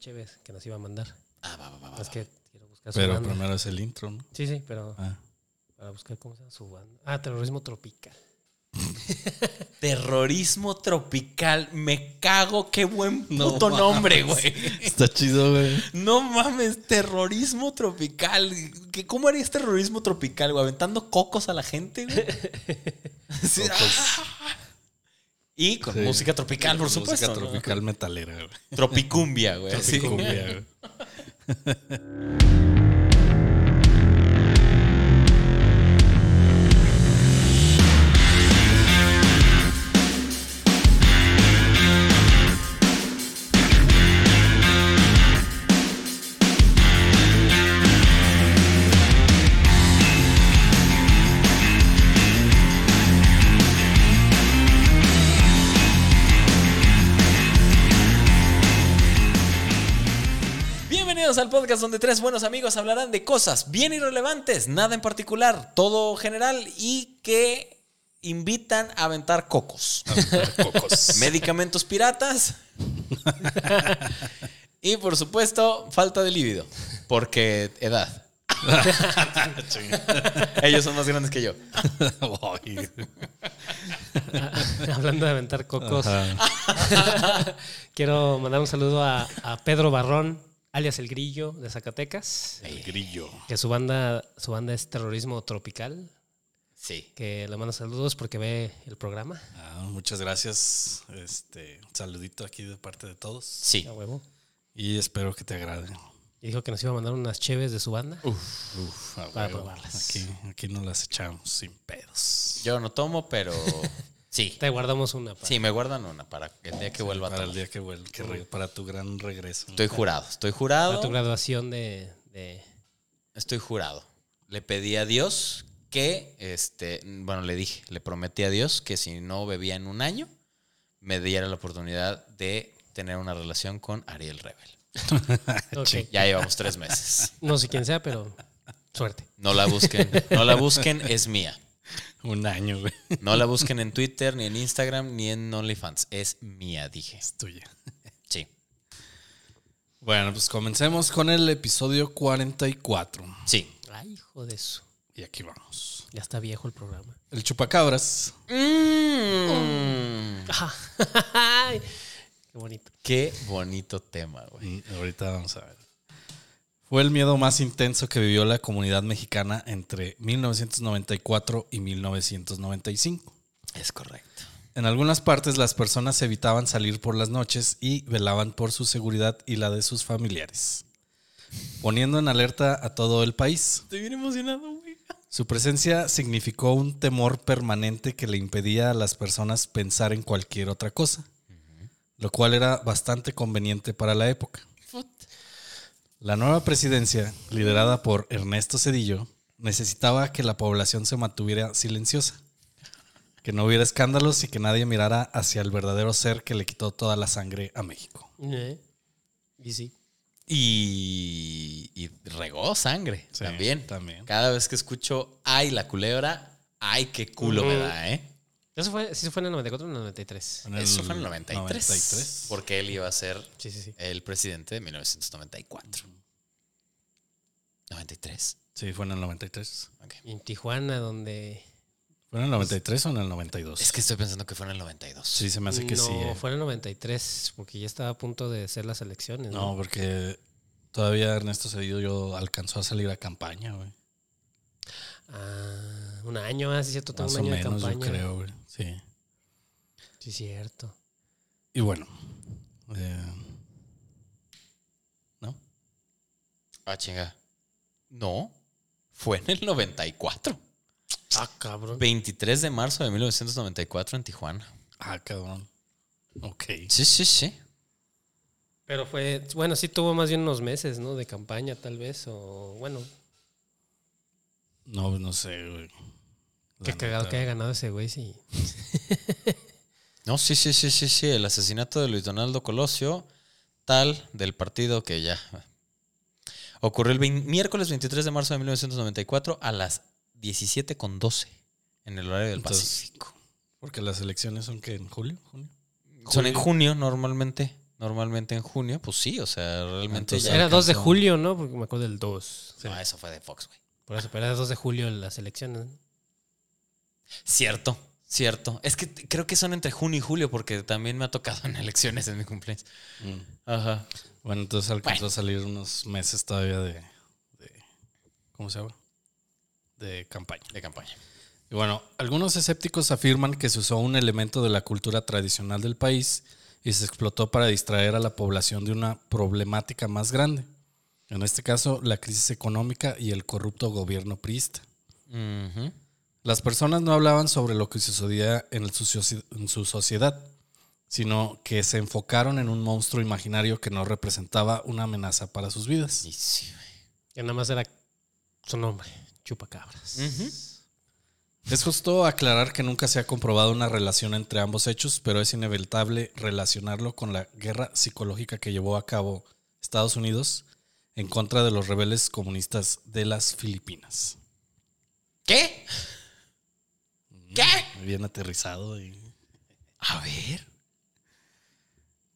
Chévez que nos iba a mandar. Ah, va, va, va, va. Es que quiero buscar su Pero banda. primero es el intro, ¿no? Sí, sí, pero Ah. para buscar cómo se llama su banda. Ah, Terrorismo Tropical. Terrorismo tropical. Me cago, qué buen puto nombre, güey. Está chido, güey. No mames, terrorismo tropical. ¿Qué, ¿Cómo harías terrorismo tropical, güey? ¿Aventando cocos a la gente, güey? Sí, ah. Y con Sí. música tropical, por Música supuesto. ¿no? tropical metalera, güey. Tropicumbia, güey. Tropicumbia, güey. podcast donde tres buenos amigos hablarán de cosas bien irrelevantes, nada en particular, todo general y que invitan a aventar cocos. Aventar cocos. medicamentos piratas y por supuesto falta de líbido porque edad ellos son más grandes que yo. Hablando de aventar cocos, quiero mandar un saludo a, a Pedro Barrón, alias El Grillo de Zacatecas, El grillo. que su banda, su banda es Terrorismo Tropical, sí que le mando saludos porque ve el programa. Ah, muchas gracias. Este, un saludito aquí de parte de todos. sí A huevo. Y espero que te agrade. Y dijo que nos iba a mandar unas cheves de su banda. Uf, a Para huevo. probarlas. Aquí, aquí nos las echamos sin pedos. yo no tomo pero sí Te guardamos una. para- sí me guardan una para el día que vuelva a Para el tomar día que vuelva, que re- para tu gran regreso. estoy jurado estoy Para jurado tu graduación de, de- estoy jurado le pedí a Dios que este bueno le dije le prometí a Dios que si no bebía en un año me diera la oportunidad de tener una relación con Ariel Rebel. Ya llevamos tres meses. No sé quién sea, pero suerte. No la busquen. No la busquen, es mía. Un año, güey. No la busquen en Twitter, ni en Instagram, ni en OnlyFans. Es mía, dije. Es tuya. Sí. Bueno, pues comencemos con el episodio 44. Sí. Ay, hijo de eso. Y aquí vamos. Ya está viejo el programa. El chupacabras. Mm. Ay, Qué bonito. Qué bonito tema, güey. Y ahorita vamos a ver. Fue el miedo más intenso que vivió la comunidad mexicana entre 1994 y 1995. Es correcto. En algunas partes las personas evitaban salir por las noches y velaban por su seguridad y la de sus familiares, poniendo en alerta a todo el país. Estoy bien emocionado, güey. Su presencia significó un temor permanente que le impedía a las personas pensar en cualquier otra cosa, lo cual era bastante conveniente para la época. La nueva presidencia, liderada por Ernesto Cedillo, necesitaba que la población se mantuviera silenciosa, que no hubiera escándalos y que nadie mirara hacia el verdadero ser que le quitó toda la sangre a México. Eh, Y sí. Y, y regó sangre Sí, también. también. Cada vez que escucho ay la culebra, ay qué culo me da, ¿eh? Eso fue, sí fue en el 94 o en el 93. En Eso fue en el 93, 93. Porque él iba a ser Sí, sí, sí. el presidente de 1994. 93. Sí, fue en el 93. Ok. Y en Tijuana, donde. ¿Fue en el 93 o en el 92? Es que estoy pensando que fue en el 92. Sí, se me hace que no, sí. eh. fue en el 93, porque ya estaba a punto de ser las elecciones. No, No, porque todavía Ernesto Cedillo alcanzó a salir a campaña, güey. Ah, un año, ah, sí, cierto, tengo Más un o menos, de yo campaña. creo, güey. Sí. Sí, cierto. Y bueno. eh, ¿No? Ah, chinga. No, fue en el 94. Ah, cabrón. 23 de marzo de 1994 en Tijuana. Ah, cabrón. Ok. Sí, sí, sí. Pero fue, bueno, sí tuvo más bien unos meses, ¿no? De campaña, tal vez, o bueno, No, no sé, güey. La qué cagado que haya ganado ese güey, sí. No, sí, sí, sí, sí, sí. El asesinato de Luis Donaldo Colosio, tal del partido que ya. Ocurrió el miércoles 23 de marzo de 1994 a las 17.12 en el horario del Entonces, Pacífico. Porque las elecciones son que en julio, junio. Son en junio normalmente. normalmente en junio, pues sí, o sea, realmente Entonces, ya Era 2 de alcanzó. julio, ¿no? Porque me acuerdo del 2. No, eso fue de Fox, güey. Por eso, pero era 2 de julio las elecciones. Cierto, cierto. Es que creo que son entre junio y julio porque también me ha tocado en elecciones en mi cumpleaños. Mm. Ajá. Bueno, entonces alcanzó a salir unos meses todavía de, de- ¿Cómo se llama? De campaña. De campaña. Y bueno, algunos escépticos afirman que se usó un elemento de la cultura tradicional del país y se explotó para distraer a la población de una problemática más grande. En este caso, la crisis económica y el corrupto gobierno priista. Las personas no hablaban sobre lo que sucedía en su, soci- en su sociedad, sino que se enfocaron en un monstruo imaginario que no representaba una amenaza para sus vidas. Y sí, güey. Que nada más era su nombre, Chupacabras. Es justo aclarar que nunca se ha comprobado una relación entre ambos hechos, pero es inevitable relacionarlo con la guerra psicológica que llevó a cabo Estados Unidos en contra de los rebeldes comunistas de las Filipinas. ¿Qué? ¿Qué? Bien aterrizado. y- A ver.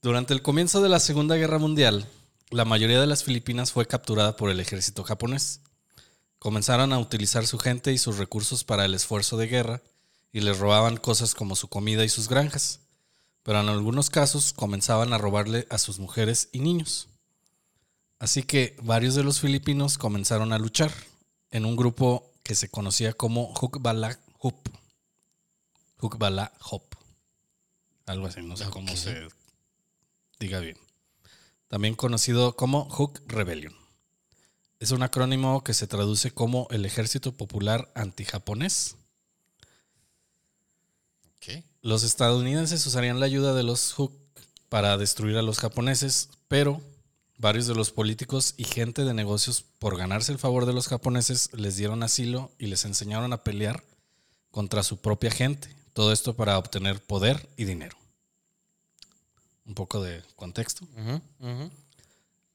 Durante el comienzo de la Segunda Guerra Mundial, la mayoría de las Filipinas fue capturada por el ejército japonés. Comenzaron a utilizar su gente y sus recursos para el esfuerzo de guerra y les robaban cosas como su comida y sus granjas, pero en algunos casos comenzaban a robarle a sus mujeres y niños. Así que varios de los filipinos comenzaron a luchar en un grupo que se conocía como Hukbalak Hup. Hukbalak Hop. Algo así, no sé cómo se diga bien. También conocido como Huk Rebellion. Es un acrónimo que se traduce como el Ejército Popular Antijaponés. ¿Qué? Los estadounidenses usarían la ayuda de los Huk para destruir a los japoneses, pero varios de los políticos y gente de negocios, por ganarse el favor de los japoneses, les dieron asilo y les enseñaron a pelear contra su propia gente. Todo esto para obtener poder y dinero. Un poco de contexto.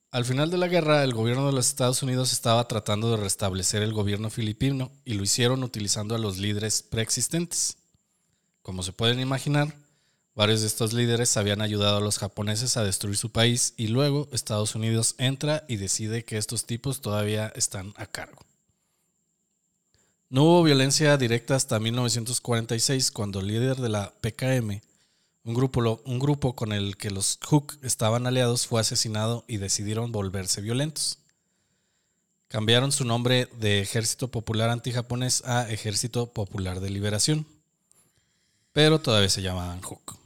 Al final de la guerra, el gobierno de los Estados Unidos estaba tratando de restablecer el gobierno filipino y lo hicieron utilizando a los líderes preexistentes. Como se pueden imaginar, varios de estos líderes habían ayudado a los japoneses a destruir su país y luego Estados Unidos entra y decide que estos tipos todavía están a cargo. No hubo violencia directa hasta 1946 cuando el líder de la PKM un grupo, un grupo con el que los Hook estaban aliados fue asesinado y decidieron volverse violentos. Cambiaron su nombre de Ejército Popular Antijaponés a Ejército Popular de Liberación. Pero todavía se llamaban Hook.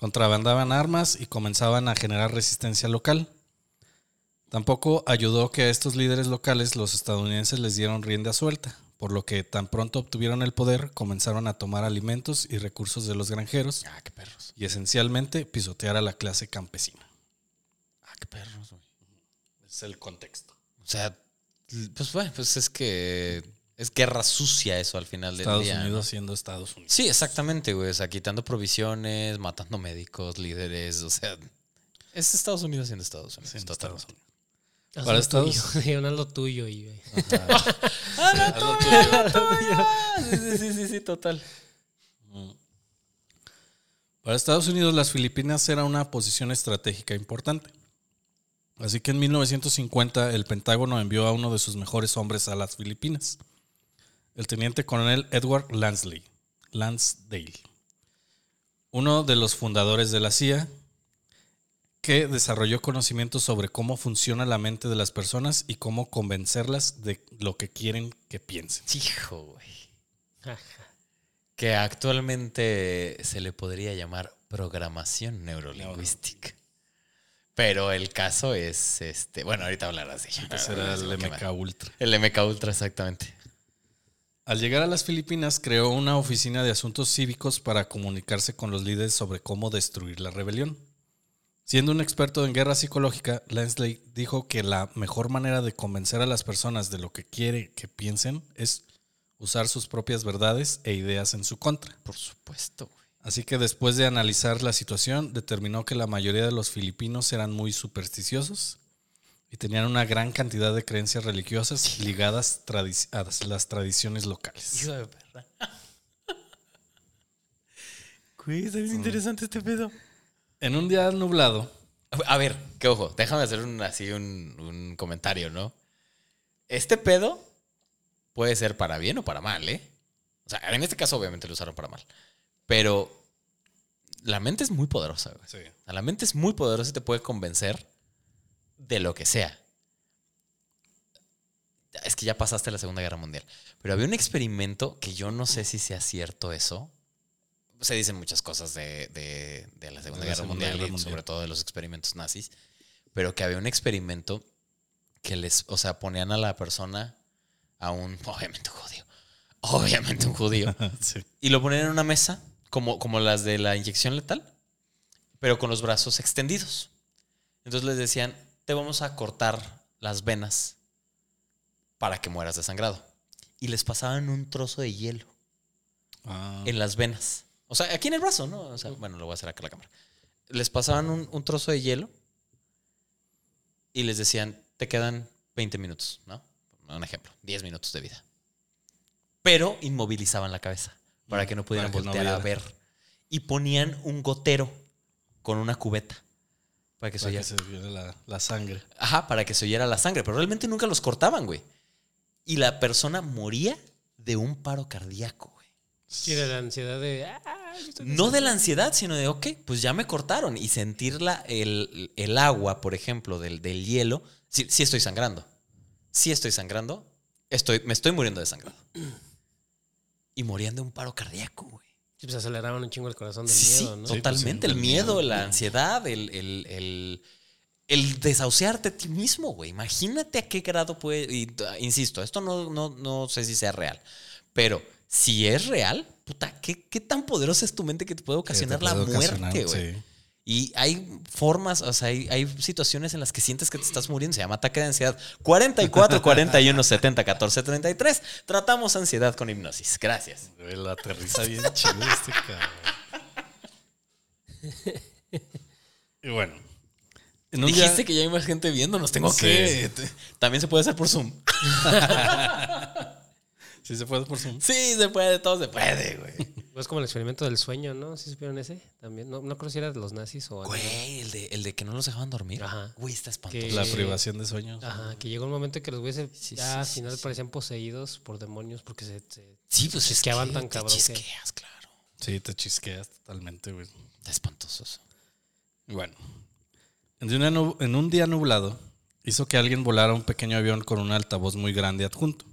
Contrabandaban armas y comenzaban a generar resistencia local. Tampoco ayudó que a estos líderes locales los estadounidenses les dieron rienda suelta, por lo que tan pronto obtuvieron el poder comenzaron a tomar alimentos y recursos de los granjeros Ah, qué perros. y esencialmente pisotear a la clase campesina. Ah, qué perros, güey. Es el contexto. O sea, pues bueno, pues es que es guerra sucia eso al final del Estados día. ¿no? Unidos siendo Estados Unidos. Sí, exactamente, güey. O sea, quitando provisiones, matando médicos, líderes. O sea, es Estados Unidos siendo Estados Unidos. Siendo totalmente. Estados Unidos. Haz Para lo Estados- tuyo, Diagonal lo tuyo y. Sí, sí, sí, sí, total. Para Estados Unidos, las Filipinas era una posición estratégica importante. Así que en 1950 el Pentágono envió a uno de sus mejores hombres a las Filipinas, el teniente coronel Edward Lansley, Lansdale, uno de los fundadores de la CIA, que desarrolló conocimientos sobre cómo funciona la mente de las personas y cómo convencerlas de lo que quieren que piensen. Hijo, güey. Que actualmente se le podría llamar programación neurolingüística. Pero el caso es este. Bueno, ahorita hablarás de ello. Era el MK Ultra. El MK Ultra, exactamente. Al llegar a las Filipinas, creó una oficina de asuntos cívicos para comunicarse con los líderes sobre cómo destruir la rebelión. Siendo un experto en guerra psicológica, Lansley dijo que la mejor manera de convencer a las personas de lo que quiere que piensen es usar sus propias verdades e ideas en su contra. Por supuesto, güey. Así que después de analizar la situación, determinó que la mayoría de los filipinos eran muy supersticiosos y tenían una gran cantidad de creencias religiosas ligadas a las tradiciones locales. Hijo de perra. Güey, está bien interesante este pedo. En un día nublado. A ver, qué ojo, déjame hacer un, así un, un comentario, ¿no? Este pedo puede ser para bien o para mal, ¿eh? O sea, en este caso obviamente lo usaron para mal. Pero la mente es muy poderosa, güey. Sí. O sea, La mente es muy poderosa y te puede convencer de lo que sea. Es que ya pasaste la Segunda Guerra Mundial. Pero había un experimento que yo no sé si sea cierto eso. Se dicen muchas cosas de, de- de la Segunda De la Guerra Segunda Mundial Guerra y sobre todo de los experimentos nazis. Pero que había un experimento que les, o sea, ponían a la persona, a un, obviamente un judío, obviamente un judío, sí. y lo ponían en una mesa, como, como las de la inyección letal, pero con los brazos extendidos. Entonces les decían, te vamos a cortar las venas para que mueras desangrado. Y les pasaban un trozo de hielo Ah, en las venas. O sea, aquí en el brazo, ¿no? O sea, bueno, lo voy a hacer acá a la cámara. Les pasaban un, un trozo de hielo y les decían, te quedan 20 minutos, ¿no? Un ejemplo, 10 minutos de vida. Pero inmovilizaban la cabeza para que no pudieran no voltear a ver. Y ponían un gotero con una cubeta para que se para oyera. que se viera la, la sangre. Ajá, para que se oyera la sangre, pero realmente nunca los cortaban, güey. Y la persona moría de un paro cardíaco, güey. Sí, de la ansiedad de. "Ah, estoy No de la ansiedad, sino de, ok, pues ya me cortaron. Y sentir la- el, el agua, por ejemplo, del, del hielo. Sí, sí estoy sangrando. Sí estoy sangrando. Estoy, me estoy muriendo de sangrado. Y morían de un paro cardíaco, güey. Sí, pues aceleraban un chingo el corazón del Sí, miedo, ¿no? Sí, totalmente. pues, el miedo, miedo. la ansiedad, el, el, el, el desahuciarte a ti mismo, güey. Imagínate a qué grado puede. y, uh, insisto, esto no, no, no sé si sea real. Pero si es real, puta, ¿qué, qué tan poderosa es tu mente que te puede ocasionar te la ocasionar, muerte, güey? Y hay formas, o sea, hay, hay situaciones en las que sientes que te estás muriendo. Se llama ataque de ansiedad. 44, 41, 70, 14, 33. Tratamos ansiedad con hipnosis. Gracias. La aterriza bien chido este cabrón. Y bueno. Dijiste día- que ya hay más gente viéndonos. Tengo Sí. que. También se puede hacer por Zoom. Sí se puede por Zoom. Sí, se puede, todo se puede, güey. Es como el experimento del sueño, ¿no? ¿Sí supieron ese? También. No, no creo si era de los nazis o. algo. Güey, el de, el de que no los dejaban dormir. Ajá. Güey, está espantoso. Que- La privación de sueños. Ajá, que llegó un momento en que los güeyes Sí, ya sí, al sí, final sí. parecían poseídos por demonios porque se. se- Sí, pues es chisqueaban que tan te cabrón que- chisqueas, claro. Sí, te chisqueas totalmente, güey. Está espantoso eso. Bueno. En un día nublado, hizo que alguien volara un pequeño avión con un altavoz muy grande adjunto.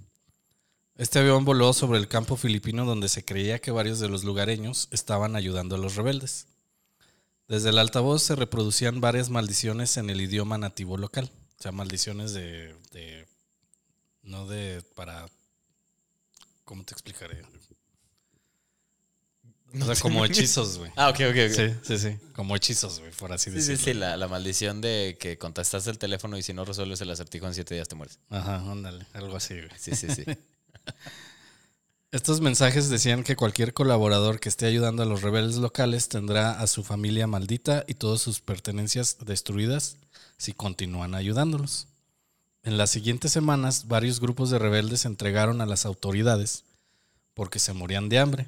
Este avión voló sobre el campo filipino donde se creía que varios de los lugareños estaban ayudando a los rebeldes. Desde el altavoz se reproducían varias maldiciones en el idioma nativo local. O sea, maldiciones de... de- no de... para... ¿Cómo te explicaré? O sea, como hechizos, güey. Ah, ok, ok, ok. Sí, sí, sí. Como hechizos, güey, por así Sí, sí, decirlo. sí, la, la maldición de que contestaste el teléfono y si no resuelves el acertijo en siete días te mueres. Ajá, ándale, algo así, güey. Sí, sí, sí. Estos mensajes decían que cualquier colaborador que esté ayudando a los rebeldes locales tendrá a su familia maldita y todas sus pertenencias destruidas si continúan ayudándolos. En las siguientes semanas, varios grupos de rebeldes se entregaron a las autoridades porque se morían de hambre,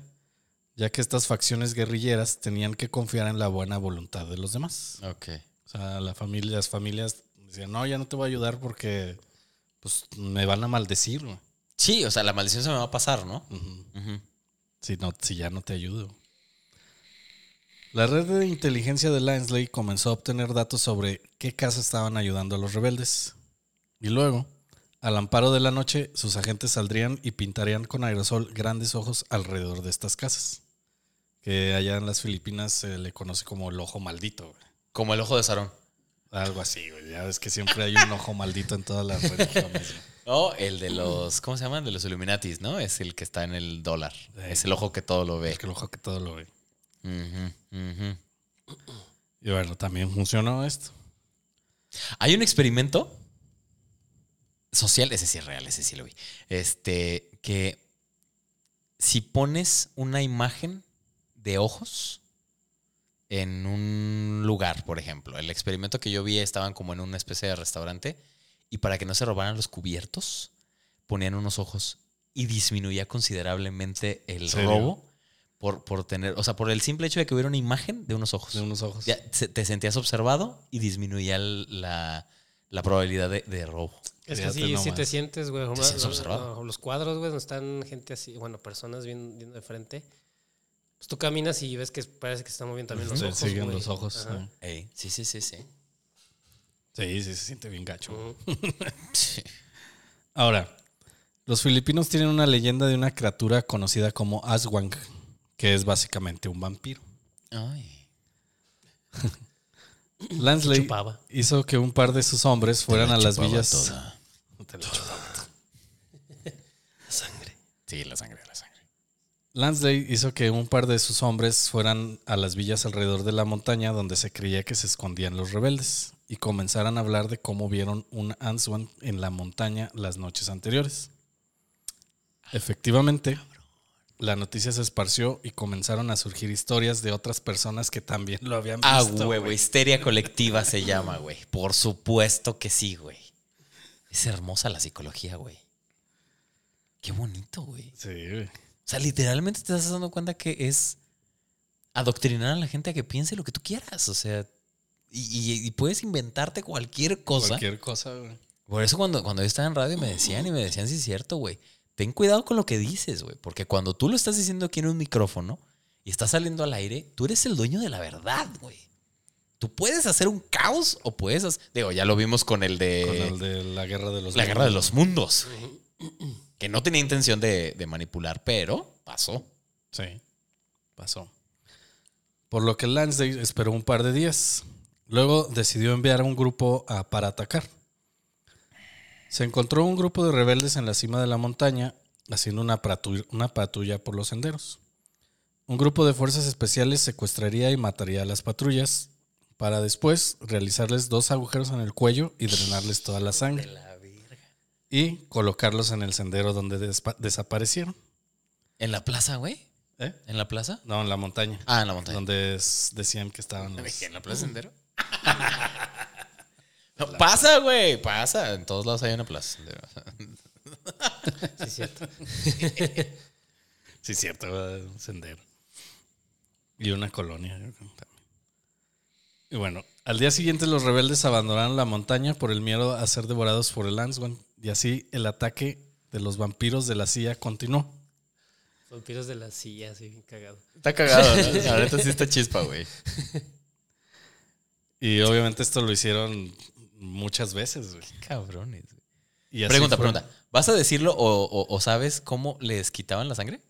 ya que estas facciones guerrilleras tenían que confiar en la buena voluntad de los demás. ok. O sea, la familia, las familias decían, no, ya no te voy a ayudar porque pues me van a maldecir. güey". Sí, o sea, la maldición se me va a pasar, ¿no? Si, no, si ya no te ayudo. La red de inteligencia de Lansley comenzó a obtener datos sobre qué casas estaban ayudando a los rebeldes. Y luego, al amparo de la noche, sus agentes saldrían y pintarían con aerosol grandes ojos alrededor de estas casas. Que allá en las Filipinas se le conoce como el ojo maldito. güey. Como el ojo de Sarón. Algo así, güey. Ya ves que siempre hay un ojo maldito en todas las religiones. güey. O el de los, ¿cómo se llaman? De los Illuminatis, ¿no? Es el que está en el dólar. Es el ojo que todo lo ve. Es que el ojo que todo lo ve. Ujú, ujú. Y bueno, también funcionó esto. Hay un experimento social, ese sí es real, ese sí lo vi. Este, que si pones una imagen de ojos en un lugar, por ejemplo, el experimento que yo vi estaban como en una especie de restaurante y para que no se robaran los cubiertos, ponían unos ojos y disminuía considerablemente el ¿Serio? robo por, por tener, o sea, por el simple hecho de que hubiera una imagen de unos ojos. De unos ojos. Ya se- te sentías observado y disminuía el- la, la probabilidad de, de robo. Es que sí, sí nomás. te sientes, güey. Observado. Los cuadros, güey, donde están gente así, bueno, personas viendo, viendo de frente. Pues tú caminas y ves que parece que se están moviendo también los Se ojos. siguen güey. los ojos. Sí. Ey, sí, sí, sí, sí. Sí, sí, se siente bien gacho. Sí. Ahora, los filipinos tienen una leyenda de una criatura conocida como Aswang, que es básicamente un vampiro. Ay. Lansley hizo que un par de sus hombres fueran a la las villas. toda. Te la. La sangre. Sí, la sangre, la sangre. Lansley hizo que un par de sus hombres fueran a las villas alrededor de la montaña donde se creía que se escondían los rebeldes y comenzaran a hablar de cómo vieron un Answan en la montaña las noches anteriores. Efectivamente, la noticia se esparció y comenzaron a surgir historias de otras personas que también lo habían visto. Ah, huevo, histeria colectiva se llama, güey. Por supuesto que sí, güey. Es hermosa la psicología, güey. Qué bonito, güey. Sí, güey. O sea, literalmente te estás dando cuenta que es adoctrinar a la gente a que piense lo que tú quieras. O sea, y, puedes inventarte cualquier cosa. Cualquier cosa, güey. Por eso cuando, cuando yo estaba en radio me decían y me decían, sí es cierto, güey. Ten cuidado con lo que dices, güey. Porque cuando tú lo estás diciendo aquí en un micrófono y está saliendo al aire, tú eres el dueño de la verdad, güey. Tú puedes hacer un caos o puedes hacer... Digo, ya lo vimos con el de... Con el de la guerra de los La guerra de los mundos. mundos. Que no tenía intención de, de manipular, pero pasó. Sí, pasó. Por lo que Lansdale esperó un par de días. Luego decidió enviar a un grupo a- para atacar. Se encontró un grupo de rebeldes en la cima de la montaña haciendo una, pratu- una patrulla por los senderos. Un grupo de fuerzas especiales secuestraría y mataría a las patrullas para después realizarles dos agujeros en el cuello y drenarles toda la sangre y colocarlos en el sendero donde desaparecieron. ¿En la plaza, güey? ¿Eh? ¿En la plaza? No, en la montaña. Ah, en la montaña. Donde decían que estaban los... ¿En la plaza sendero? No, pasa, güey, pasa. En todos lados hay una plaza. Sí, es cierto. Sí, cierto, un sendero. Y una colonia. yo creo, también. Y bueno, al día siguiente los rebeldes abandonaron la montaña por el miedo a ser devorados por el Answan. Y así el ataque de los vampiros de la CIA continuó. Vampiros de la silla, bien cagado. Está cagado, ¿no? La neta sí está chispa, güey. Y obviamente esto lo hicieron muchas veces. güey. Cabrones. güey. Y así Pregunta, fue. pregunta. ¿Vas a decirlo o, o- o sabes cómo les quitaban la sangre?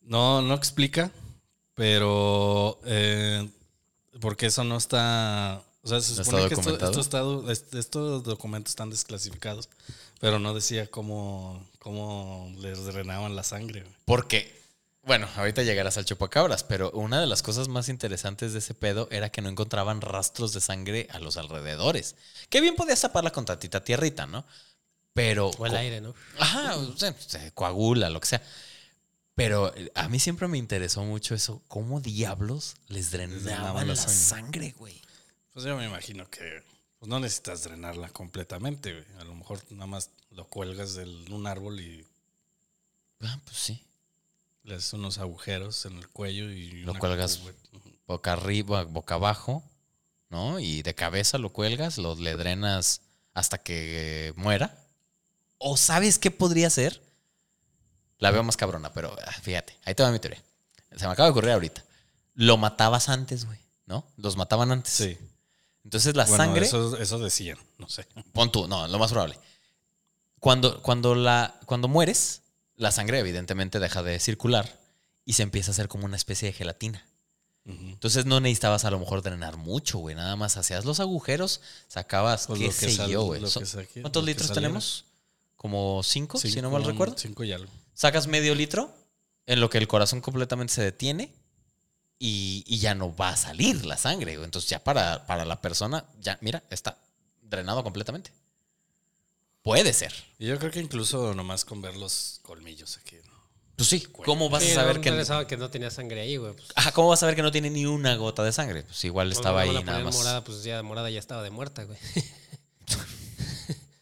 No, no explica, pero eh, porque eso no está, o sea, se ¿No supone está que esto- está estos documentos están desclasificados, pero no decía cómo, cómo les drenaban la sangre. güey. Porque, bueno, ahorita llegarás al chupacabras, pero una de las cosas más interesantes de ese pedo era que no encontraban rastros de sangre a los alrededores. Que bien podías taparla con tantita tierrita, ¿no? Pero. O el aire, ¿no? Ajá, o sea, se coagula, lo que sea. Pero eh, a mí siempre me interesó mucho eso. ¿Cómo diablos les drenaban, drenaban la la sangre, sangre. güey? Pues yo me imagino que pues no necesitas drenarla completamente, güey. a lo mejor nada más lo cuelgas de un árbol y Ah, pues sí. Le haces unos agujeros en el cuello y Lo cuelgas. Boca arriba, boca abajo, ¿no? Y de cabeza lo cuelgas, lo le drenas hasta que muera. ¿O sabes qué podría ser? La veo más cabrona, pero ah, fíjate, ahí te va mi teoría. Se me acaba de ocurrir ahorita. Lo matabas antes, güey, ¿no? Los mataban antes. Sí. Entonces la Bueno, sangre. Eso, eso decían, no sé. Pon tú, no, lo más probable. Cuando, cuando, la, cuando mueres, la sangre evidentemente deja de circular y se empieza a hacer como una especie de gelatina. Entonces no necesitabas a lo mejor drenar mucho, güey. Nada más hacías los agujeros, sacabas, Pues qué que sé yo, güey. ¿Cuántos litros tenemos? Como cinco, si no mal recuerdo. Cinco y algo. Sacas medio litro, en lo que el corazón completamente se detiene y, y ya no va a salir la sangre. güey. Entonces ya para, para la persona, ya, mira, está drenado completamente. Puede ser. Y yo creo que incluso nomás con ver los colmillos aquí. ¿no? Pues sí, ¿cómo vas Sí, a saber no, que... no pensaba que no tenía sangre ahí, güey. Pues, Ajá, ¿cómo vas a saber que no tiene ni una gota de sangre? Pues igual estaba ahí nada más. morada, pues ya morada ya estaba de muerta, güey.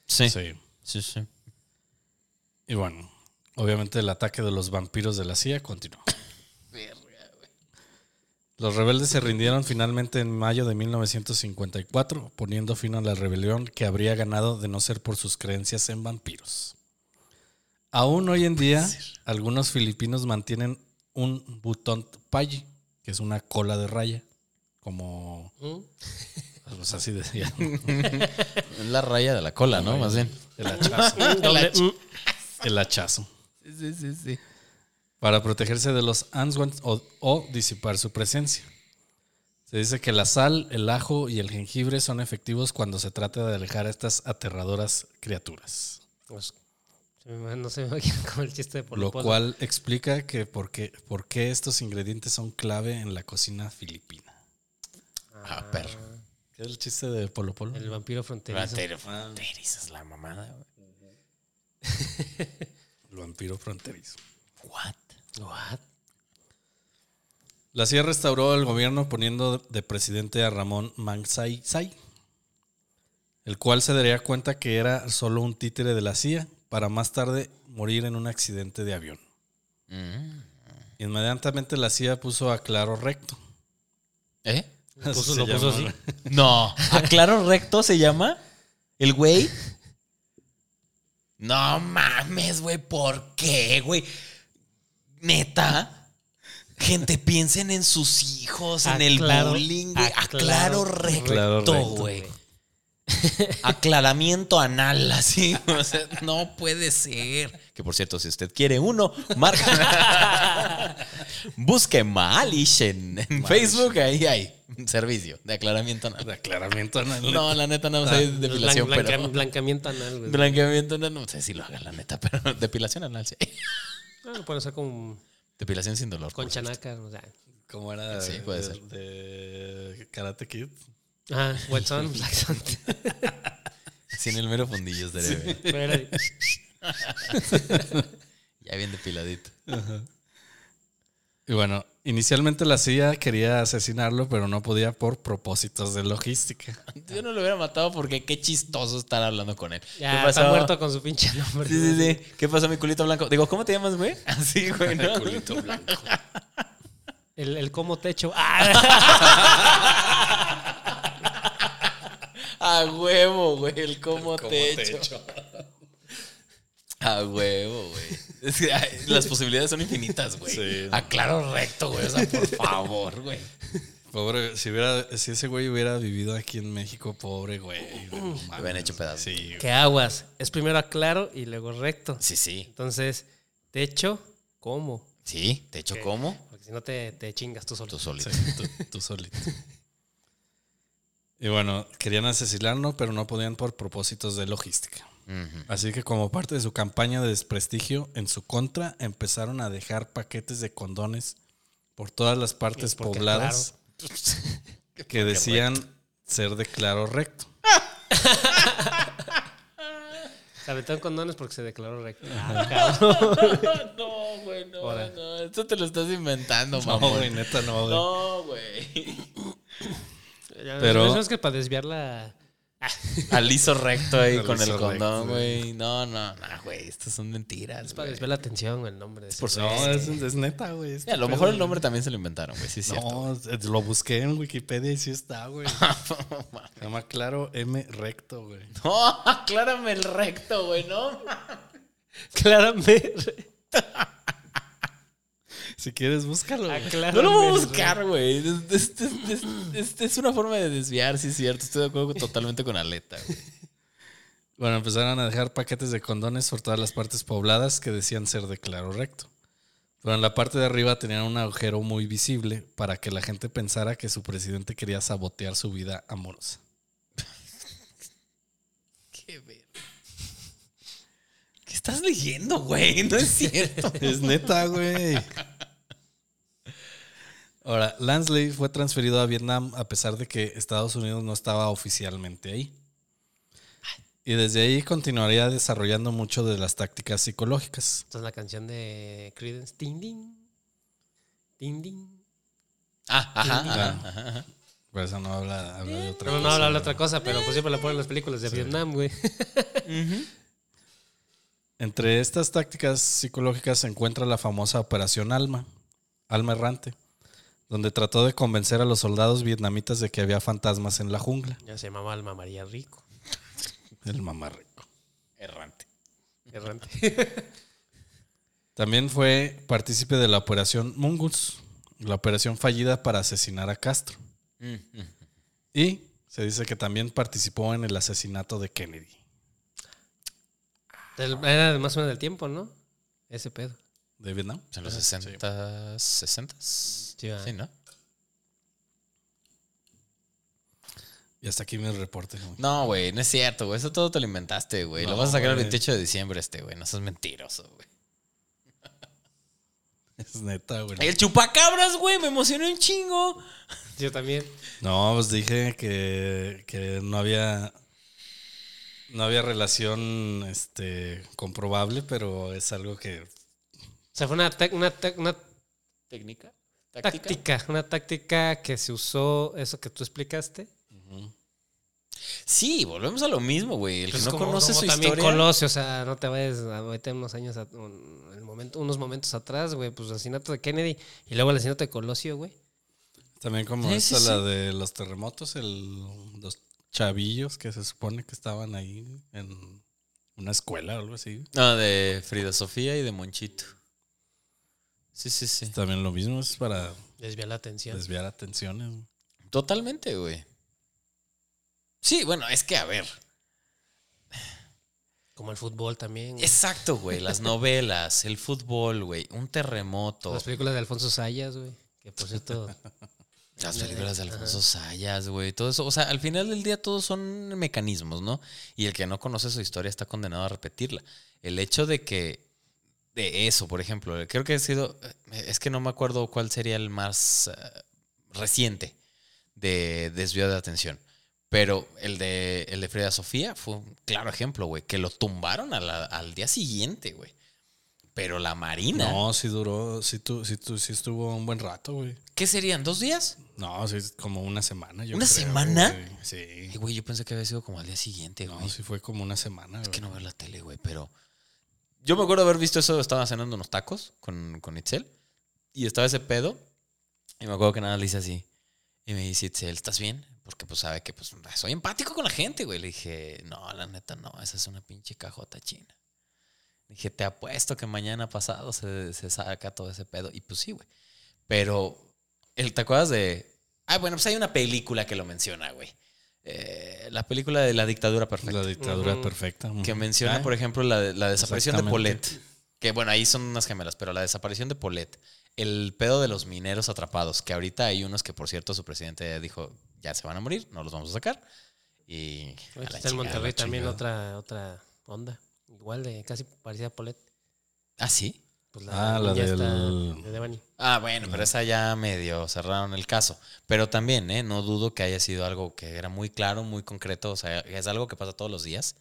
Sí. Sí. Sí, sí. Y bueno, obviamente el ataque de los vampiros de la CIA continuó. Los rebeldes se rindieron finalmente en mayo de 1954, poniendo fin a la rebelión que habría ganado de no ser por sus creencias en vampiros. Aún hoy en día, algunos filipinos mantienen un butón payi, que es una cola de raya, como ¿Mm? pues así decían, La raya de la cola, ¿no? Más bien. el hachazo. El hachazo. Sí, sí, sí. Para protegerse de los answans o, o disipar su presencia. Se dice que la sal, el ajo y el jengibre son efectivos cuando se trata de alejar a estas aterradoras criaturas. Pues, se me- no se me imagina como el chiste de Polo Lo Polo. cual explica que por qué, por qué estos ingredientes son clave en la cocina filipina. Ah, perro. ¿Qué es el chiste de Polo Polo? El vampiro fronterizo. Fronterizo es la mamada, güey. El vampiro fronterizo. What? What? La CIA restauró el gobierno poniendo de presidente a Ramón Magsaysay, el cual se daría cuenta que era solo un títere de la CIA para más tarde morir en un accidente de avión. Mm. Inmediatamente la CIA puso a Claro Recto. ¿Eh? Lo puso, lo así. No. ¿A Claro Recto se llama? ¿El güey? No mames, güey. ¿Por qué, güey? Neta. Gente, piensen en sus hijos, en el Aclaro- bullying, güey. aclaro Aclaro recto, Aclaro recto, güey. Aclaramiento anal, así. O sea, no puede ser. Que por cierto, si usted quiere uno, marca. Busque Malish en, en Facebook, ahí hay un servicio de aclaramiento anal. De aclaramiento anal. No, la neta no sé depilación, Blan- blanca- pero. Blancamiento anal, güey. Blanqueamiento anal, no sé si lo haga, la neta, pero depilación anal, sí. Ah, lo pueden hacer con, Depilación sin dolor. con por cierto. chanaca. O sea. ¿Cómo era? Sí, puede de, ser. de Karate Kid. Ah, White Sun, Black Sun. Sin el mero fundillo estaría bien. Ya bien depiladito. Y bueno, inicialmente la CIA quería asesinarlo, pero no podía por propósitos de logística. Yo no lo hubiera matado porque qué chistoso estar hablando con él. Ya, está muerto con su pinche nombre. Sí, sí, sí. ¿Qué pasó, mi culito blanco? Digo, ¿cómo te llamas, güey? Así, güey, ¿no? El, el como techo. Ah, A huevo, güey, el cómo techo. A huevo, güey. Es que, ay, las posibilidades son infinitas, güey. Sí. A claro recto, güey. O sea, por favor, güey. Pobre, si, hubiera, si ese güey hubiera vivido aquí en México, pobre güey. no Lo habían hecho pedazos. Sí, que aguas. Es primero aclaro y luego recto. Sí, sí. Entonces, techo, ¿cómo? Sí, techo cómo? Porque si no te, te chingas tú solo. Tú solito. Sí, tú, tú solito. Y bueno, querían asesinarlo, pero no podían por propósitos de logística. Así que como parte de su campaña de desprestigio en su contra, empezaron a dejar paquetes de condones por todas las partes pobladas que decían ser de claro recto. Se aventaron condones porque se declaró recto. Ah. No, güey, no, no. Esto te lo estás inventando, No, mamón. güey, neta, no, güey. No, güey. Pero- Eso es que para desviar la. Aliso recto ahí Al con el liso condón, recto, güey. No, no, no, güey. Estas son mentiras. Es para la atención el nombre. De ese Por güey. No, es, es neta, güey. A lo mejor el nombre también se lo inventaron, güey. Sí, es cierto. No, lo busqué en Wikipedia y sí está, güey. Se llama Claro M Recto, güey. No, aclárame el recto, güey, no. Claramente. Si quieres, búscalo. No lo voy a buscar, güey. Este es una forma de desviar, sí es cierto. Estoy de acuerdo totalmente con Aleta, güey. Bueno, empezaron a dejar paquetes de condones por todas las partes pobladas que decían ser de claro recto. Pero en la parte de arriba tenían un agujero muy visible para que la gente pensara que su presidente quería sabotear su vida amorosa. Qué ver. ¿Qué estás leyendo, güey? No es cierto. Es neta, güey. Ahora, Lansley fue transferido a Vietnam a pesar de que Estados Unidos no estaba oficialmente ahí. Y desde ahí continuaría desarrollando mucho de las tácticas psicológicas. Esta es la canción de Credence. Ding, ding. Ding, ding. Ah, ajá, ajá, ajá, ajá. Por eso no habla, habla de otra No, no, cosa. habla de otra cosa, pero pues siempre la ponen en las películas de Vietnam, güey. Entre estas tácticas psicológicas se encuentra la famosa Operación Alma, Alma Errante, donde trató de convencer a los soldados vietnamitas de que había fantasmas en la jungla. Ya se llamaba Alma María Rico. El mamarrico. Errante. Errante. También fue partícipe de la operación Mungus, la operación fallida para asesinar a Castro. Mm. Y se dice que también participó en el asesinato de Kennedy. Era más o menos del tiempo, ¿no? Ese pedo. ¿De Vietnam? En los 60, 60. Sí. ¿no? Y hasta aquí mi reporte. güey. No, güey, no es cierto, güey. Eso todo te lo inventaste, güey. lo vas a sacar el güey. 28 de diciembre este, güey. No seas mentiroso, güey. Es neta, güey. El chupacabras, güey. Me emocionó un chingo. Yo también. No, pues dije que, que no había no había relación este comprobable, pero es algo que O sea, fue una, una, una ¿Técnica? táctica, una táctica que se usó, eso que tú explicaste. Sí, volvemos a lo mismo, güey. El Pues que no como- conoce como su también historia. Colosio, o sea, no te vayas a meter unos años, a- un- el momento, unos momentos atrás, güey, pues asesinato de Kennedy y luego el asesinato de Colosio, güey. también como Sí, esta sí, la sí. de los terremotos, el, los chavillos que se supone que estaban ahí en una escuela o algo así. No, de Frida Sofía y de Monchito. Sí, sí, sí. También lo mismo es para Desviar la atención. desviar atenciones. güey. Totalmente, güey. Sí, bueno, es que a ver. Como el fútbol también. güey. Exacto, güey. Las novelas, el fútbol, güey. Un terremoto. Las películas de Alfonso Sayas, güey. Que por cierto, Las películas de Alfonso Sayas, güey. Todo eso. O sea, al final del día todos son mecanismos, ¿no? Y el que no conoce su historia está condenado a repetirla. El hecho de que. De eso, por ejemplo. Creo que ha sido. Es que no me acuerdo cuál sería el más eh, reciente de desvío de atención. Pero el de, el de Frida Sofía fue un claro ejemplo, güey. Que lo tumbaron a la- al día siguiente, güey. Pero la Marina. No, sí duró, sí, tu, sí, tu- sí estuvo un buen rato, güey. ¿Qué serían? ¿Dos días? No, sí, como una semana. Yo ¿Una creo, semana? güey. Sí. Güey, yo pensé que había sido como al día siguiente, güey. No, sí fue como una semana. Es que no veo la tele, güey, pero. Yo me acuerdo haber visto eso, estaba cenando unos tacos con, con Itzel. Y estaba ese pedo. Y me acuerdo que nada le hice así. Y me dice Itzel, ¿estás bien? Porque pues sabe que pues soy empático con la gente, güey. Le dije, no, la neta no, esa es una pinche cajota china. Le dije, te apuesto que mañana pasado se, se saca todo ese pedo. Y pues sí, güey. Pero, ¿te acuerdas de...? Ah, bueno, pues hay una película que lo menciona, güey. Eh, la película de la dictadura perfecta La dictadura perfecta. que menciona, Ah, por ejemplo, la, la desaparición de. Polet. Que bueno, ahí son unas gemelas, pero la desaparición de Polet. El pedo de los mineros atrapados, que ahorita hay unos que, por cierto, su presidente dijo, ya se van a morir, no los vamos a sacar. Y... a está en Monterrey también otra, otra onda. Igual de casi parecida a Polet. Ah, sí. Pues Ah, la del- está de Devani. Ah, bueno, pero esa ya medio cerraron el caso. Pero también, ¿eh? No dudo que haya sido algo que era muy claro, muy concreto. O sea, es algo que pasa todos los días.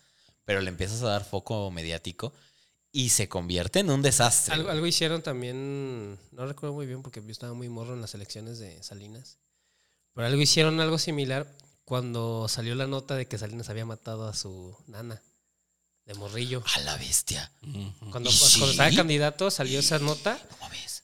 Pero le empiezas a dar foco mediático y se convierte en un desastre. Algo, algo hicieron también, no recuerdo muy bien porque yo estaba muy morro en las elecciones de Salinas. Pero algo hicieron algo similar cuando salió la nota de que Salinas había matado a su nana de morrillo. A la bestia. Cuando, ¿Y sí? estaba candidato salió esa nota. No mames.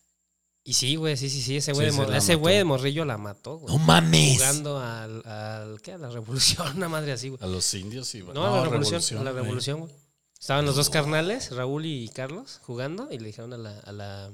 Y sí, güey, sí, sí, sí. Ese güey Sí, de, sí, ese güey de morrillo la mató, güey. No mames. Jugando al, al, ¿qué? A la revolución, una madre así, güey. A los indios y No, a la revolución, a la sí. revolución, güey. Estaban los dos carnales, Raúl y Carlos, jugando y le dijeron a la, a la,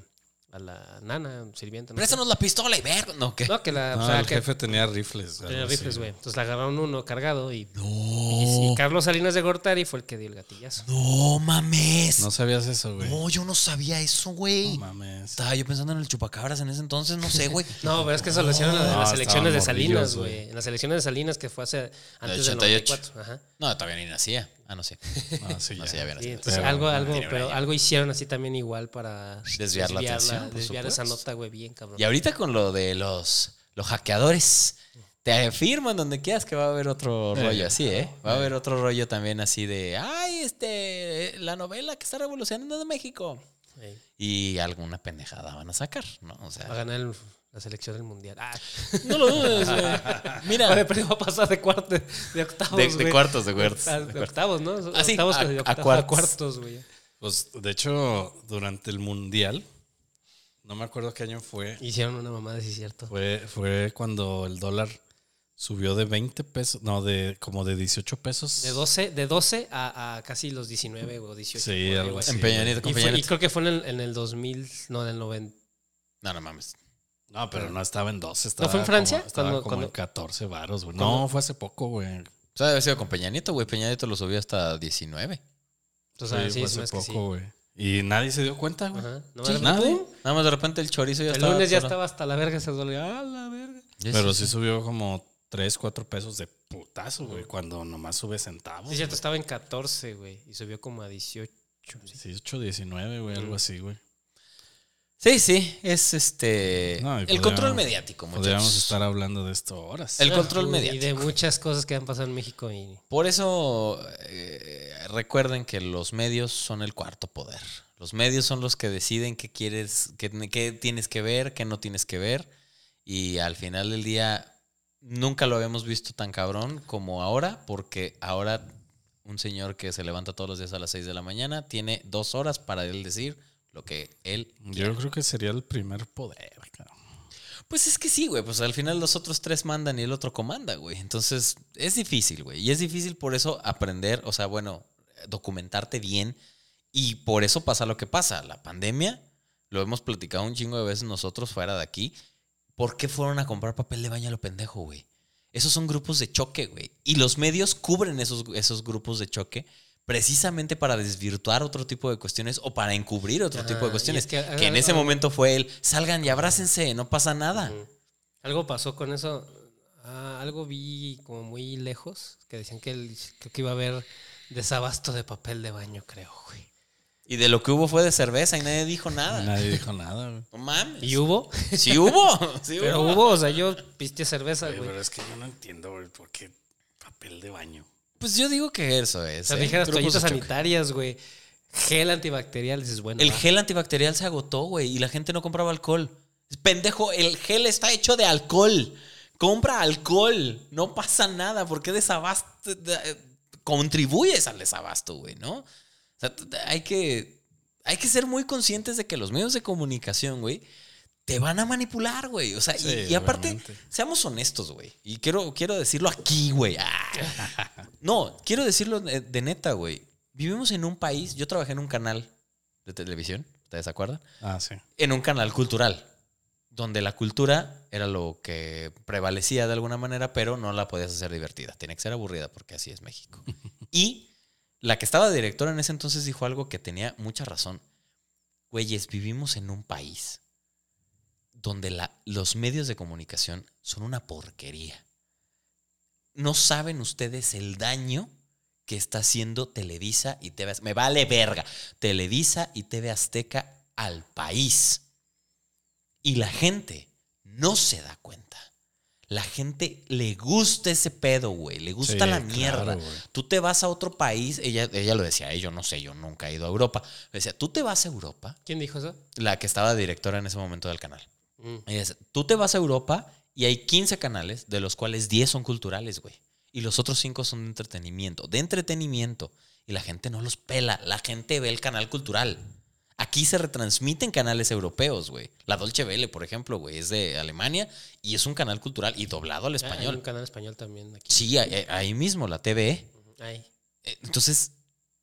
a la nana, sirvienta. no. Préstanos la pistola y ver. No, ¿qué? No, que la. No, o sea, el que jefe tenía rifles. tenía rifles, güey. Entonces le agarraron uno cargado y, No. y, y Carlos Salinas de Gortari fue el que dio el gatillazo. No mames. No sabías eso, güey. No, yo no sabía eso, güey. No mames. Estaba yo pensando en el chupacabras en ese entonces, no sé, güey. No, pero es que eso lo hicieron en las elecciones de Salinas, güey. En las elecciones de Salinas que fue hace antes del 88. 94. Ajá. No, todavía ni nacía. Ah, no sé. Ah, sí, No ya. sé, ya había Sí, nacido. entonces Pero- algo, algo, pero algo hicieron así también igual para Desviar la atención, desviar esa nota, güey, bien, cabrón. Y ahorita con lo de los, los hackeadores, te afirman donde quieras que va a haber otro Eh, rollo así, ¿eh? Va a haber otro rollo también así de, ay, este, la novela que está revolucionando de México. Ey, Y alguna pendejada van a sacar, ¿no? O va a sea, ganar el- la selección del mundial. Ah, no lo dudes, güey. Mira, Oye, pero iba a pasar de cuartos, de octavos, de, cuartos, de cuartos. Ah, de octavos, ¿no? Ah, sí, octavos a- de a octavos, cuartos. cuartos, güey. Pues, de hecho, durante el mundial, No me acuerdo qué año fue. Hicieron una mamada, sí es cierto. Fue, fue cuando el dólar subió de 20 pesos, no, de como de 18 pesos. De 12, de 12 a, a casi los 19 o 18. Sí, algo así. En Peña Nieto, con Y, fue- Peña y creo que fue en el, en el 2000, no, en el 90. No, no mames. No, pero no estaba en 12. Estaba fue en Francia? Como, estaba Cuando- como cuando- en 14 varos, güey. ¿Cuándo? No, fue hace poco, güey. O sea, debe haber sido con Peña Nieto, güey. Peña Nieto lo subió hasta 19. O sea, Sí, sí, fue hace poco, güey. Y nadie se dio cuenta, güey. No, Sí, nadie. Nada más de repente el chorizo ya El estaba. lunes ya solo. estaba hasta la verga, se dolió. ¡Ah, la verga! Pero sí. sí subió como 3, 4 pesos de putazo, güey. Cuando nomás sube centavos. Sí, es cierto, estaba en 14, güey. Y subió como a 18. sí. 18, 19, güey, algo así, güey. Sí, sí, es este. No, y el control mediático, muchachos. Podríamos estar hablando de esto horas. El control Y mediático. de muchas cosas que han pasado en México. Y Por eso eh, recuerden que los medios son el cuarto poder. Los medios son los que deciden qué quieres, qué, qué tienes que ver, qué no tienes que ver. Y al final del día nunca lo habíamos visto tan cabrón como ahora, porque ahora un señor que se levanta todos los días a las 6 de la mañana tiene dos horas para él decir lo que él Yo creo que sería el primer poder, cabrón. Pues es que sí, güey. Pues al final los otros tres mandan y el otro comanda, güey. Entonces es difícil, güey. Y es difícil por eso aprender, o sea, bueno, documentarte bien. Y por eso pasa lo que pasa. La pandemia, lo hemos platicado un chingo de veces nosotros fuera de aquí. ¿Por qué fueron a comprar papel de baño a lo pendejo, güey? Esos son grupos de choque, güey. Y los medios cubren esos, esos grupos de choque precisamente para desvirtuar otro tipo de cuestiones o para encubrir otro Ajá, tipo de cuestiones. es que, que, en ese momento fue el, salgan y abrácense, no pasa nada. Algo pasó con eso. Ah, algo vi como muy lejos. Que decían que, el- creo que iba a haber desabasto de papel de baño, creo, güey. Y de lo que hubo fue de cerveza y nadie dijo nada. Nadie dijo nada, güey. No mames. ¿Y hubo? Sí hubo. Sí Pero hubo, o sea, yo piste cerveza, güey. pero es que yo no entiendo, güey, por qué papel de baño. Pues yo digo que eso es. O sea, ¿eh? dijeras toallitas sanitarias, güey. Gel antibacterial, dices, bueno. El va. gel antibacterial se agotó, güey, y la gente no compraba alcohol. Pendejo, el gel está hecho de alcohol. Compra alcohol. No pasa nada. ¿Por qué desabasto? Contribuyes al desabasto, güey, ¿no? O sea, hay que, hay que ser muy conscientes de que los medios de comunicación, güey, te van a manipular, güey. O sea, y- Sí, y, aparte, obviamente. seamos honestos, güey. Y quiero, quiero decirlo aquí, güey. Ah. No, quiero decirlo de, neta, güey. Vivimos en un país, yo trabajé en un canal de televisión, ¿ustedes se acuerdan? Ah, sí. En un canal cultural, donde la cultura era lo que prevalecía de alguna manera, pero no la podías hacer divertida. Tenía que ser aburrida porque así es México. y la que estaba directora en ese entonces dijo algo que tenía mucha razón. Güeyes, vivimos en un país donde los medios de comunicación son una porquería. No saben ustedes el daño que está haciendo Televisa y TV Azteca. Me vale verga. Televisa y TV Azteca al país. Y la gente no se da cuenta. La gente le gusta ese pedo, güey. Le gusta Sí, la mierda. tú te vas a otro país. Ella, ella lo decía, "Eh, yo no sé, yo nunca he ido a Europa. Decía, tú te vas a Europa. ¿Quién dijo eso? La que estaba directora en ese momento del canal. Mm. Ella dice, tú te vas a Europa y hay 15 canales, de los cuales 10 son culturales, güey. Y los otros 5 son de entretenimiento. De entretenimiento. Y la gente no los pela. La gente ve el canal cultural. Aquí se retransmiten canales europeos, güey. La Dolce Vele, por ejemplo, güey, es de Alemania y es un canal cultural y doblado al Ah, Hay un español. canal español también aquí. Sí, ahí, ahí mismo, la TVE. Ahí. Eh, Entonces,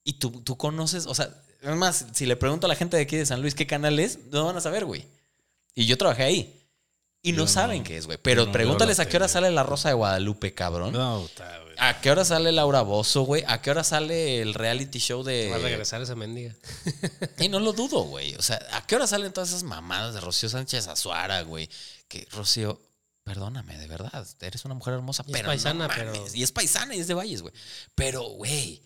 y tú, tú conoces, o sea, es más, si le pregunto a la gente de aquí de San Luis qué canal es, no van a saber, güey. Y yo trabajé ahí. Y no saben no- qué es, güey. Pero no pregúntales a qué hora sale La Rosa de Guadalupe, cabrón. No, está, güey. ¿A qué hora sale Laura Bozo, güey? ¿A qué hora sale el reality show de... Va a regresar esa mendiga. Y no lo dudo, güey. O sea, ¿a qué hora salen todas esas mamadas de Rocío Sánchez Azuara, güey? Que Rocío, perdóname, de verdad, eres una mujer hermosa, Y es pero paisana, no pero-. Y es paisana y es de Valles, güey. Pero, güey,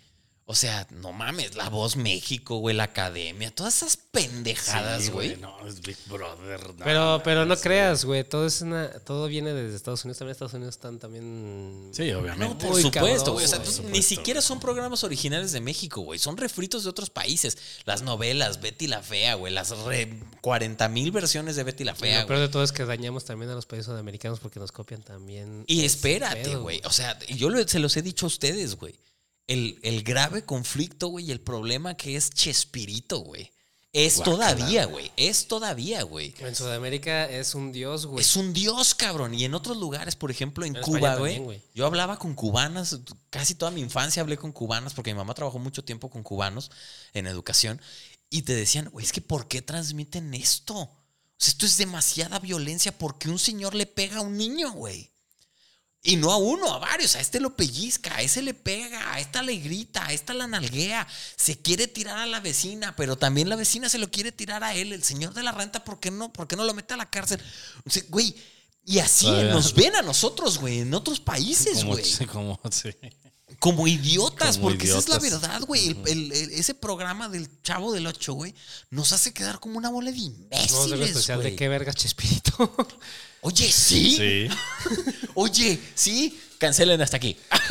o sea, no mames, La Voz México, güey, la Academia, todas esas pendejadas, Sí, güey. No, es Big Brother. no, Pero, pero no creas, güey. Todo es una, todo viene desde Estados Unidos. También Estados Unidos están también. Sí, No, obviamente. por Muy supuesto, güey. O sea, entonces, Por ni siquiera son programas originales de México, güey. Son refritos de otros países. Las novelas, Betty la Fea, güey. Las re 40 mil versiones de Betty la Fea, lo peor de todo es que dañamos también a los países sudamericanos porque nos copian también. Y espérate, güey. O sea, yo lo- se los he dicho a ustedes, güey. El, el grave conflicto, güey, y el problema que es Chespirito, güey. Es todavía, güey. Es todavía, güey. En Sudamérica es un dios, güey. Es un dios, cabrón. Y en otros lugares, por ejemplo, en En Cuba, güey. Yo hablaba con cubanas, casi toda mi infancia hablé con cubanas, porque mi mamá trabajó mucho tiempo con cubanos en educación. Y te decían, güey, es que ¿por qué transmiten esto? O sea, esto es demasiada violencia porque un señor le pega a un niño, güey. Y no a uno, a varios. A este lo pellizca, a ese le pega, a esta le grita, a esta la nalguea. Se quiere tirar a la vecina, pero también la vecina se lo quiere tirar a él. El señor de la renta, ¿por qué no, por qué no lo mete a la cárcel? O sea, güey, y así Todavía. nos ven a nosotros, güey, en otros países, Como, güey. como, sí. Como idiotas, Como porque esa es la verdad, güey. El- el- el- ese programa del Chavo del Ocho, güey, nos hace quedar como una bola de imbéciles, especial de qué verga Chespirito. Oye, ¿sí? Sí. Oye, sí, cancelen hasta aquí.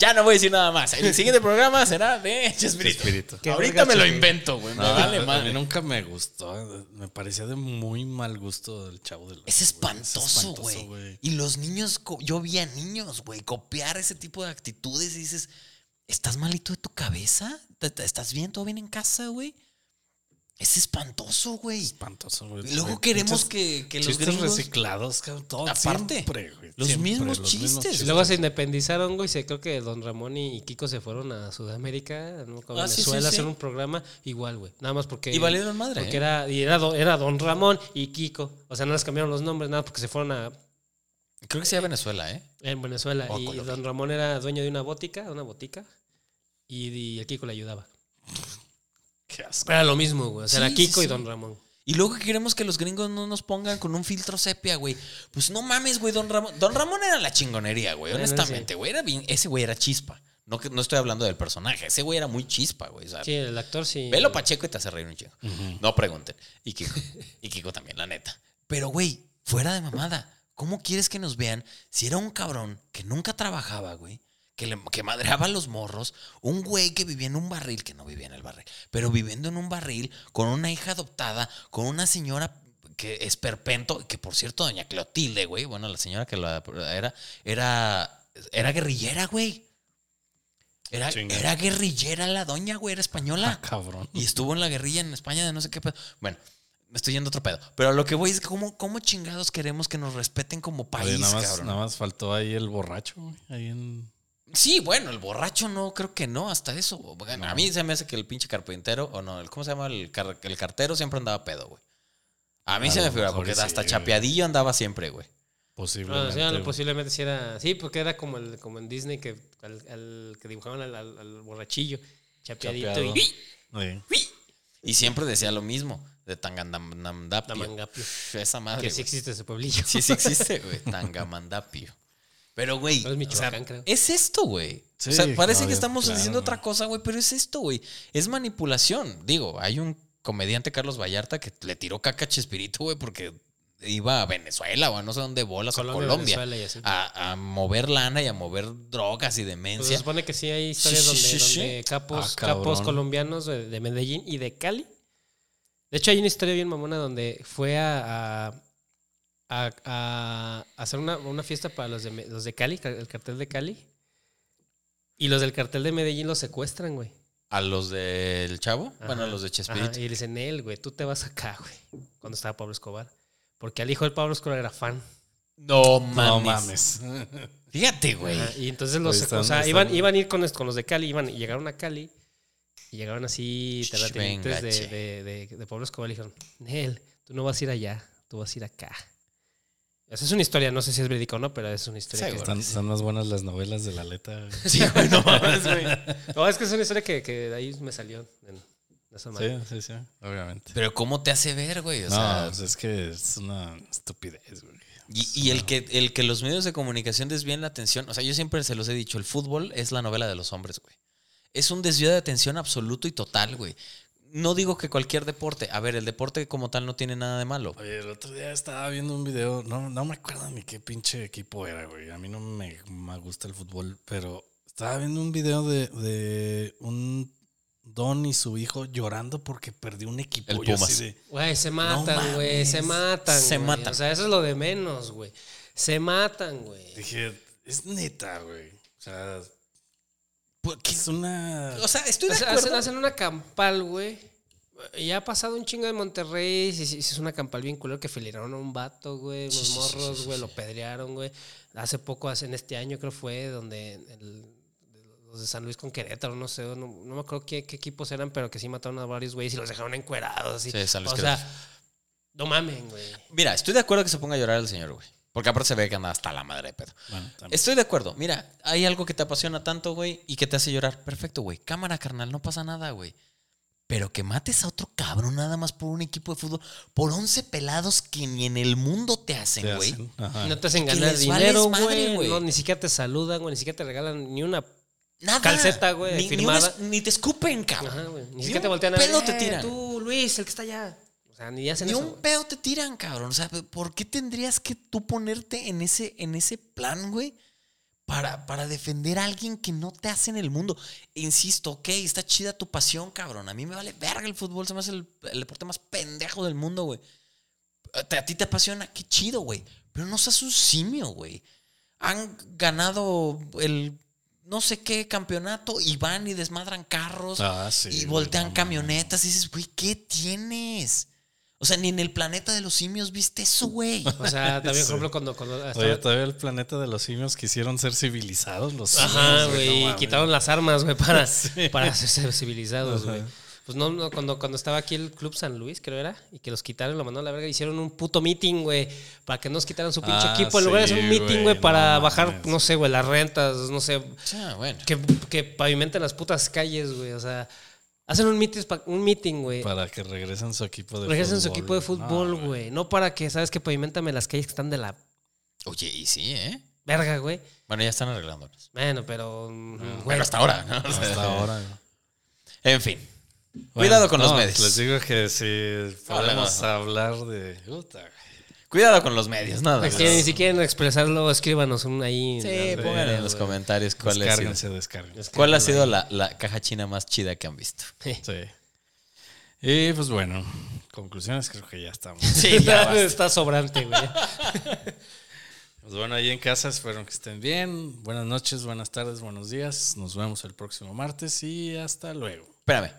ya no voy a decir nada más. El siguiente programa será de Chespirito. Chespirito. Qué Ahorita verga me lo Chespirito. invento, güey. Me No, vale a mí nunca me gustó. Me parecía de muy mal gusto el chavo del Es espantoso, güey. Y los niños, co- yo vi a niños, güey, copiar ese tipo de actitudes y dices, ¿estás malito de tu cabeza? ¿Te- te- ¿Estás bien? ¿Todo bien en casa, güey? Es espantoso, güey. Espantoso, güey. Y luego queremos pinches que, que los chistes gringos... reciclados, cabrón, todo Aparte, siempre, güey, los siempre, mismos chistes. Y luego se independizaron, güey. Se creo que Don Ramón y Kiko se fueron a Sudamérica, ¿no? a Ah, sí, sí, Venezuela, a sí. hacer un programa igual, güey. Nada más porque. Y valieron madre, Porque ¿eh? era, y era, don, era Don Ramón y Kiko. O sea, no les cambiaron los nombres, nada, porque se fueron a. Creo que sea Venezuela, ¿eh? En Venezuela. O y Colombia. Don Ramón era dueño de una botica, una botica. Y, y el Kiko le ayudaba. Qué asco. Era lo mismo, güey. O sea, Sí, era Kiko sí, y sí. Don Ramón. Y luego que queremos que los gringos no nos pongan con un filtro sepia, güey. Pues no mames, güey, Don Ramón. Don Ramón era la chingonería, güey. Bueno, Honestamente, güey. Era bien. Ese güey era chispa. No, no estoy hablando del personaje. Ese güey era muy chispa, güey. Sí, el actor sí. Velo Pacheco y te hace reír un chingo. No pregunten. Y Kiko. Y Kiko también, la neta. Pero, güey, fuera de mamada. ¿Cómo quieres que nos vean si era un cabrón que nunca trabajaba, güey? Que, le, que madreaba los morros. Un güey que vivía en un barril, que no vivía en el barril, pero viviendo en un barril con una hija adoptada, con una señora que es perpento, que por cierto, doña Clotilde, güey, bueno, la señora que la era, era, era guerrillera, güey. Era, era guerrillera la doña, güey, era española. Ah, cabrón. Y estuvo en la guerrilla en España de no sé qué pedo. Bueno, me estoy yendo a otro pedo. Pero lo que voy es que cómo, cómo chingados queremos que nos respeten como Oye, país, nada, más, cabrón. nada más faltó ahí el borracho, güey, ahí en... Sí, bueno, el borracho no, creo que no, hasta eso. Bueno, A mí se me hace que el pinche carpintero, o no, el, ¿cómo se llama? El, car- el cartero siempre andaba pedo, güey. A mí se me figura, porque sí, hasta chapeadillo andaba siempre, güey. Ah, Posiblemente. sí, güey. posiblemente sí era. Sí, porque era como, el, como en Disney que, al, al- que dibujaban al, al- al borrachillo, chapeadito Chapeado. y Sí. Y siempre decía lo mismo, de Tangamandapio. Esa madre. Que sí existe ese pueblillo. Sí, sí existe, güey. Tangamandapio. Pero, güey. No es Michoacán, o sea, creo. Es esto, güey. Sí, o sea, parece no, que estamos claro, diciendo otra cosa, güey, pero es esto, güey. Es manipulación. Digo, hay un comediante, Carlos Vallarta, que le tiró caca a Chespirito, güey, porque iba a Venezuela o a no sé dónde bolas, Colombia, o Colombia. Venezuela y así. A, a mover lana y a mover drogas y Pues se demencia. supone que sí hay historias Sí, donde, sí, sí, donde capos, Ah, capos colombianos de, de Medellín y de Cali. De hecho, hay una historia bien mamona donde fue a, a, a- a hacer una, una fiesta para los de, los de Cali, el cartel de Cali. Y los del cartel de Medellín los secuestran, güey. A los del Chavo, bueno, a Ajá, los de ajá, Chespirito. Y le dicen, él, güey, tú te vas acá, güey. Cuando estaba Pablo Escobar. Porque al hijo de Pablo Escobar era fan. No mames. No mames. Fíjate, güey. Ajá, y entonces los, Pues están- o sea, están- iban, iban a ir con, con los de Cali, iban, y llegaron a Cali y llegaron así terratenientes de, de, de Pablo Escobar y dijeron, Nel, tú no vas a ir allá, tú vas a ir acá. Esa es una historia, no sé si es verídica o no, pero es una historia. que- Están, están más buenas las novelas de la letra. Sí, güey, no mames, güey. No, es que es una historia que, que de ahí me salió. En, de esa Sí, manera. sí, sí, obviamente. Pero ¿cómo te hace ver, güey? O no, sea, pues es que es una estupidez, güey. Y, y el, que, el que los medios de comunicación desvíen la atención, o sea, yo siempre se los he dicho, el fútbol es la novela de los hombres, güey. Es un desvío de atención absoluto y total, güey. No digo que cualquier deporte, a ver, el deporte como tal no tiene nada de malo. Oye, el otro día estaba viendo un video, no, no me acuerdo ni qué pinche equipo era, güey. A mí no me, me gusta el fútbol, pero estaba viendo un video de, de un don y su hijo llorando porque perdió un equipo. El Pumas. Güey, se matan, güey, se matan. Se matan. O sea, eso es lo de menos, güey. Se matan, güey. dije, es neta, güey. O sea, ¿Por qué? es una... O sea, estoy de O sea, acuerdo. hacen, hacen una campal, güey. ya ha pasado un chingo de Monterrey. Si es una campal bien culero que filiraron a un vato, güey. Sí, sí, morros, sí, güey, lo pedrearon, güey. Hace poco, hace en este año creo fue, donde el- los de San Luis con Querétaro, no sé, no, no me acuerdo qué, qué equipos eran, pero que sí mataron a varios güeyes y los dejaron encuerados. Así. Sí, San Luis o Querétaro. sea, no mamen, güey. Mira, estoy de acuerdo que se ponga a llorar el señor, güey. Porque aparte se ve que anda hasta la madre de pedo. Bueno, también. Estoy de acuerdo. Mira, hay algo que te apasiona tanto, güey, y que te hace llorar. Perfecto, güey. Cámara, carnal, no pasa nada, güey. Pero que mates a otro cabrón nada más por un equipo de fútbol, por 11 pelados que ni en el mundo te hacen, güey. No te hacen ganar dinero, güey. güey. No, ni siquiera te saludan, güey. Ni siquiera te regalan ni una. Nada. Calceta, güey, Ni, ni firmada. una- ni te escupen, cabrón. Ajá, güey. Ni siquiera te voltean a ver. pedo te "Eh, tiran. Tú, Luis, el que está allá. Sea, ni hacen Ni eso. un pedo te tiran, cabrón. O sea, ¿por qué tendrías que tú ponerte en ese, en ese plan, güey? Para, para defender a alguien que no te hace en el mundo. Insisto, ok, está chida tu pasión, cabrón. A mí me vale verga el fútbol. Se me hace el, el deporte más pendejo del mundo, güey. A, a ti te apasiona, qué chido, güey. Pero no seas un simio, güey. Han ganado el no sé qué campeonato y van y desmadran carros Ah, sí, y voltean camionetas y dices, güey, ¿qué tienes? O sea, ni en el planeta de los simios viste eso, güey. O sea, también, Sí. por ejemplo, cuando. cuando Oye, todavía el planeta de los simios quisieron ser civilizados los simios, Ajá, no güey. y mames. quitaron las armas, güey, para, Sí. para hacerse civilizados, güey. Pues no, no, cuando, cuando estaba aquí el Club San Luis, creo era, y que los quitaron, lo mandaron a la verga, hicieron un puto meeting, güey, para que nos quitaran su pinche Ah, equipo. En lugar de hacer un meeting, güey, güey, para no bajar, mames. no sé, güey, las rentas, no sé, Ya, bueno. que, que pavimenten las putas calles, güey. O sea, hacen un meeting, un meeting, güey. Para que regresen su equipo de Regresen fútbol. su equipo de fútbol, No, güey. No para que, ¿sabes que Pavimentame las calles que están de la Oye, y sí, ¿eh? verga, güey. Bueno, ya están arreglándolas. Bueno, pero. mm, güey, Bueno, hasta ahora, ¿no? Hasta ahora. güey. En fin. Bueno, Cuidado con los no, medios. Les digo que si podemos no, no. hablar de. Puta, güey. Cuidado con los medios, nada. Si quieren- si quieren expresarlo, escríbanos un ahí. Sí, en pongan los comentarios cuál, ha sido, Descárguense, descárguense. cuál ha sido la, la caja china más chida que han visto. Sí. Y pues bueno, conclusiones creo que ya estamos. Sí, ya. Está sobrante, güey. Pues bueno, ahí en casa espero que estén bien. Buenas noches, buenas tardes, buenos días. Nos vemos el próximo martes y hasta luego. Espérame.